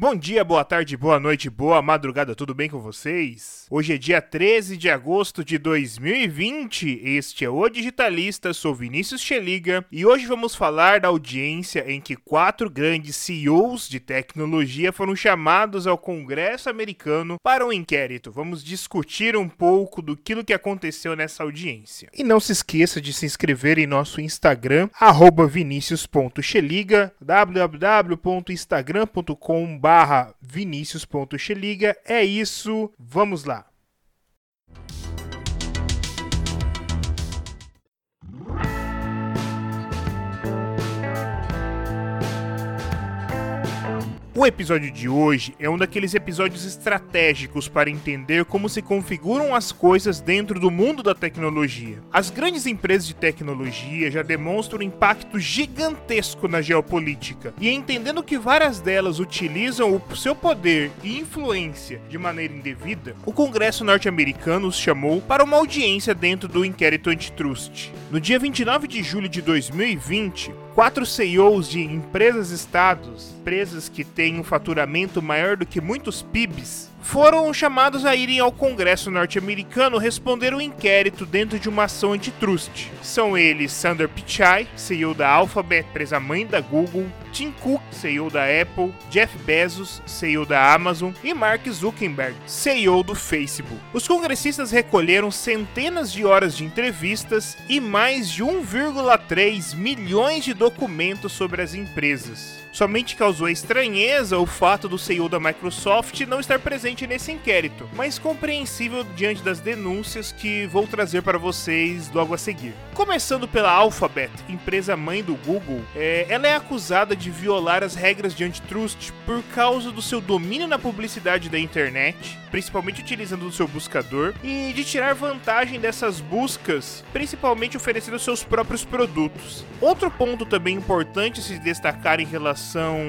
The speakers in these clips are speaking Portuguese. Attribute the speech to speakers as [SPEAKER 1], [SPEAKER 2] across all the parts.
[SPEAKER 1] Bom dia, boa tarde, boa noite, boa madrugada, tudo bem com vocês? Hoje é dia 13 de agosto de 2020, este é o Digitalista, sou Vinícius Cheliga e hoje vamos falar da audiência em que quatro grandes CEOs de tecnologia foram chamados ao Congresso americano para um inquérito. Vamos discutir um pouco do que aconteceu nessa audiência. E não se esqueça de se inscrever em nosso Instagram, vinicius.cheliga, www.instagram.com.br barra vinicius.cheliga. É isso, vamos lá. O episódio de hoje é um daqueles episódios estratégicos para entender como se configuram as coisas dentro do mundo da tecnologia. As grandes empresas de tecnologia já demonstram um impacto gigantesco na geopolítica, e entendendo que várias delas utilizam o seu poder e influência de maneira indevida, o Congresso norte-americano os chamou para uma audiência dentro do inquérito antitrust. No dia 29 de julho de 2020, quatro CEOs de empresas-estados, empresas que têm um faturamento maior do que muitos PIBs, foram chamados a irem ao Congresso norte-americano responder um inquérito dentro de uma ação antitrust. São eles Sander Pichai, CEO da Alphabet, empresa mãe da Google, Tim Cook, CEO da Apple, Jeff Bezos, CEO da Amazon e Mark Zuckerberg, CEO do Facebook. Os congressistas recolheram centenas de horas de entrevistas e mais de 1,3 milhões de documentos sobre as empresas. Somente causou estranheza o fato do CEO da Microsoft não estar presente nesse inquérito, mas compreensível diante das denúncias que vou trazer para vocês logo a seguir. Começando pela Alphabet, empresa mãe do Google, é, ela é acusada de violar as regras de antitrust por causa do seu domínio na publicidade da internet, principalmente utilizando o seu buscador, e de tirar vantagem dessas buscas, principalmente oferecendo seus próprios produtos. Outro ponto também importante se destacar em relação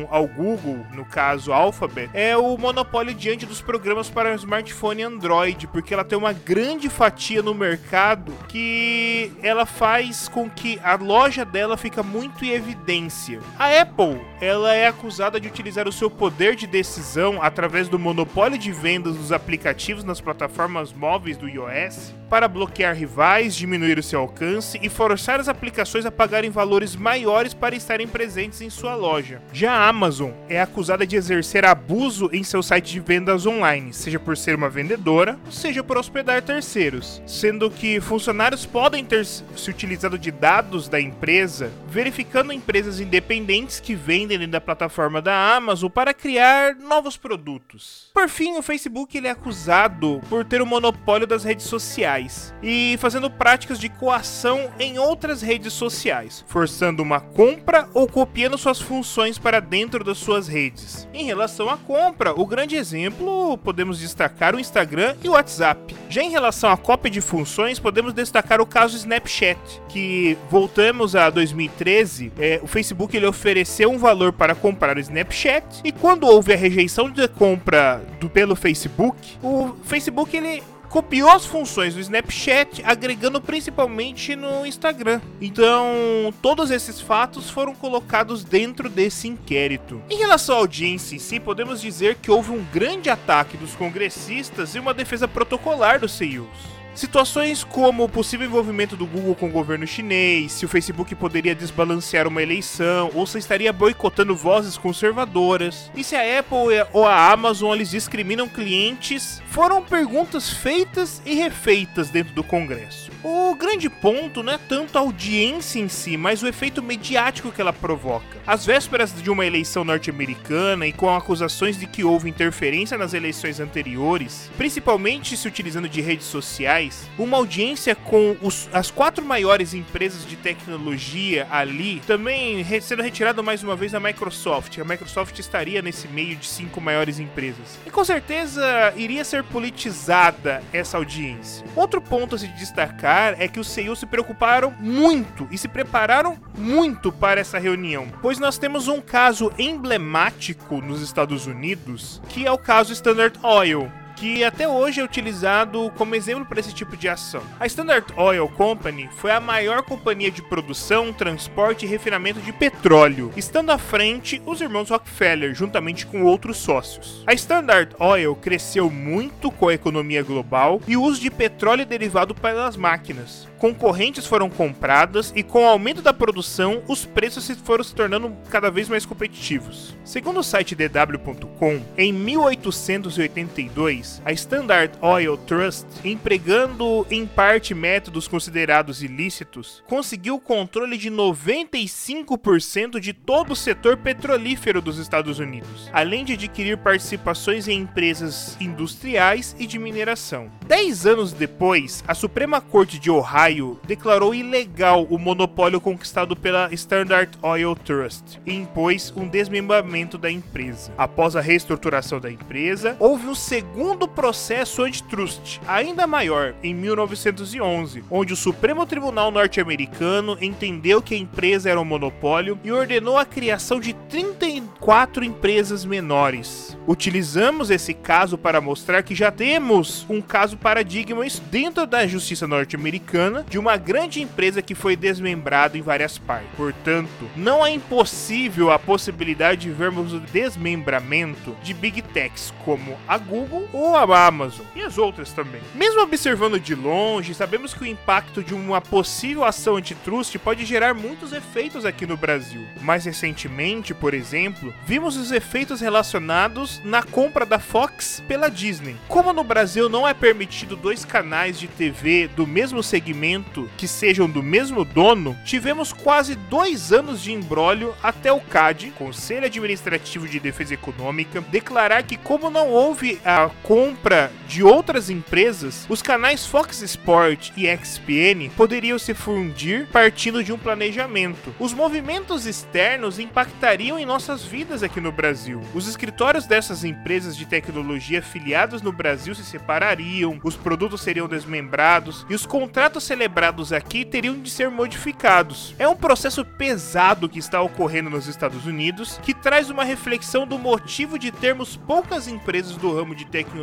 [SPEAKER 1] ao Google, no caso Alphabet, é o monopólio diante dos programas para smartphone Android, porque ela tem uma grande fatia no mercado que ela faz com que a loja dela fica muito em evidência. A Apple, ela é acusada de utilizar o seu poder de decisão através do monopólio de vendas dos aplicativos nas plataformas móveis do iOS para bloquear rivais, diminuir o seu alcance e forçar as aplicações a pagarem valores maiores para estarem presentes em sua loja. Já a Amazon é acusada de exercer abuso em seu site de vendas online, seja por ser uma vendedora, seja por hospedar terceiros, sendo que funcionários podem ter se utilizado de dados da empresa, verificando empresas independentes que vendem dentro da plataforma da Amazon para criar novos produtos. Por fim, o Facebook ele é acusado por ter o monopólio das redes sociais e fazendo práticas de coação em outras redes sociais, forçando uma compra ou copiando suas funções para dentro das suas redes. Em relação à compra, o grande exemplo podemos destacar o Instagram e o WhatsApp. Já em relação à cópia de funções, podemos destacar o caso Snapchat, que voltamos a 2013, é, o Facebook ele ofereceu um valor para comprar o Snapchat e quando houve a rejeição de compra do, pelo Facebook, o Facebook ele copiou as funções do Snapchat, agregando principalmente no Instagram. Então, todos esses fatos foram colocados dentro desse inquérito. Em relação à audiência em si, podemos dizer que houve um grande ataque dos congressistas e uma defesa protocolar dos CEOs. Situações como o possível envolvimento do Google com o governo chinês, se o Facebook poderia desbalancear uma eleição, ou se estaria boicotando vozes conservadoras, e se a Apple ou a Amazon eles discriminam clientes, foram perguntas feitas e refeitas dentro do Congresso. O grande ponto não é tanto a audiência em si, mas o efeito mediático que ela provoca. Às vésperas de uma eleição norte-americana e com acusações de que houve interferência nas eleições anteriores, principalmente se utilizando de redes sociais, uma audiência com os, as quatro maiores empresas de tecnologia ali, também sendo retirada mais uma vez da Microsoft. A Microsoft estaria nesse meio de cinco maiores empresas. E com certeza iria ser politizada essa audiência. Outro ponto a se destacar é que os CEOs se preocuparam muito e se prepararam muito para essa reunião, pois nós temos um caso emblemático nos Estados Unidos, que é o caso Standard Oil que até hoje é utilizado como exemplo para esse tipo de ação. A Standard Oil Company foi a maior companhia de produção, transporte e refinamento de petróleo, estando à frente os irmãos Rockefeller, juntamente com outros sócios. A Standard Oil cresceu muito com a economia global e o uso de petróleo derivado pelas máquinas. Concorrentes foram compradas e com o aumento da produção, os preços foram se tornando cada vez mais competitivos. Segundo o site DW.com, em 1882, a Standard Oil Trust, empregando em parte métodos considerados ilícitos, conseguiu o controle de 95% de todo o setor petrolífero dos Estados Unidos, além de adquirir participações em empresas industriais e de mineração. Dez anos depois, a Suprema Corte de Ohio declarou ilegal o monopólio conquistado pela Standard Oil Trust e impôs um desmembramento da empresa. Após a reestruturação da empresa, houve um segundo processo antitrust, ainda maior, em 1911, onde o Supremo Tribunal norte-americano entendeu que a empresa era um monopólio e ordenou a criação de 34 empresas menores. Utilizamos esse caso para mostrar que já temos um caso paradigma dentro da justiça norte-americana de uma grande empresa que foi desmembrada em várias partes. Portanto, não é impossível a possibilidade de vermos o desmembramento de big techs como a Google ou a Amazon e as outras também. Mesmo observando de longe, sabemos que o impacto de uma possível ação antitrust pode gerar muitos efeitos aqui no Brasil. Mais recentemente, por exemplo, vimos os efeitos relacionados na compra da Fox pela Disney. Como no Brasil não é permitido dois canais de TV do mesmo segmento que sejam do mesmo dono, tivemos quase dois anos de embrólio até o CAD, Conselho Administrativo de Defesa Econômica, declarar que, como não houve a compra de outras empresas, os canais Fox Sport e XPN poderiam se fundir partindo de um planejamento. Os movimentos externos impactariam em nossas vidas aqui no Brasil. Os escritórios dessas empresas de tecnologia filiadas no Brasil se separariam, os produtos seriam desmembrados e os contratos celebrados aqui teriam de ser modificados. É um processo pesado que está ocorrendo nos Estados Unidos que traz uma reflexão do motivo de termos poucas empresas do ramo de tecnologia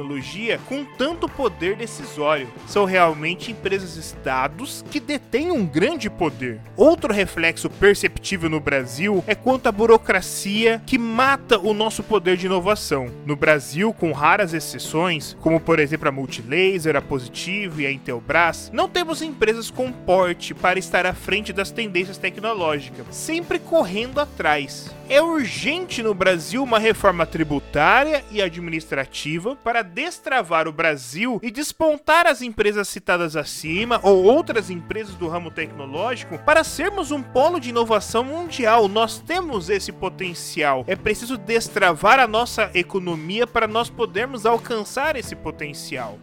[SPEAKER 1] com tanto poder decisório. São realmente empresas-estados que detêm um grande poder. Outro reflexo perceptível no Brasil é quanto à burocracia que mata o nosso poder de inovação. No Brasil, com raras exceções, como por exemplo a Multilaser, a Positivo e a Intelbras, não temos empresas com porte para estar à frente das tendências tecnológicas, sempre correndo atrás. É urgente no Brasil uma reforma tributária e administrativa para destravar o Brasil e despontar as empresas citadas acima ou outras empresas do ramo tecnológico para sermos um polo de inovação mundial. Nós temos esse potencial. É preciso destravar a nossa economia para nós podermos alcançar esse potencial.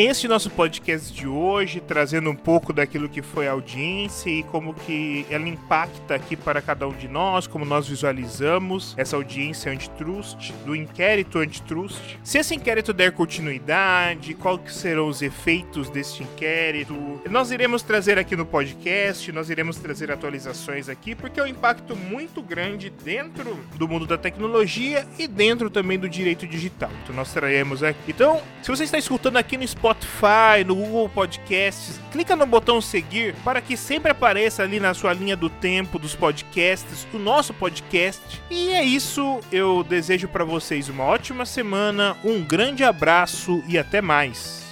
[SPEAKER 1] Este nosso podcast de hoje, trazendo um pouco daquilo que foi a audiência e como que ela impacta aqui para cada um de nós, como nós visualizamos essa audiência antitrust, do inquérito antitrust. Se esse inquérito der continuidade, quais serão os efeitos deste inquérito? Nós iremos trazer aqui no podcast, nós iremos trazer atualizações aqui, porque é um impacto muito grande dentro do mundo da tecnologia e dentro também do direito digital. Então nós traremos aqui. Então, se você está escutando aqui no Spotify, no Google Podcasts, clica no botão seguir para que sempre apareça ali na sua linha do tempo dos podcasts o nosso podcast. E é isso, eu desejo para vocês uma ótima semana, um grande abraço e até mais.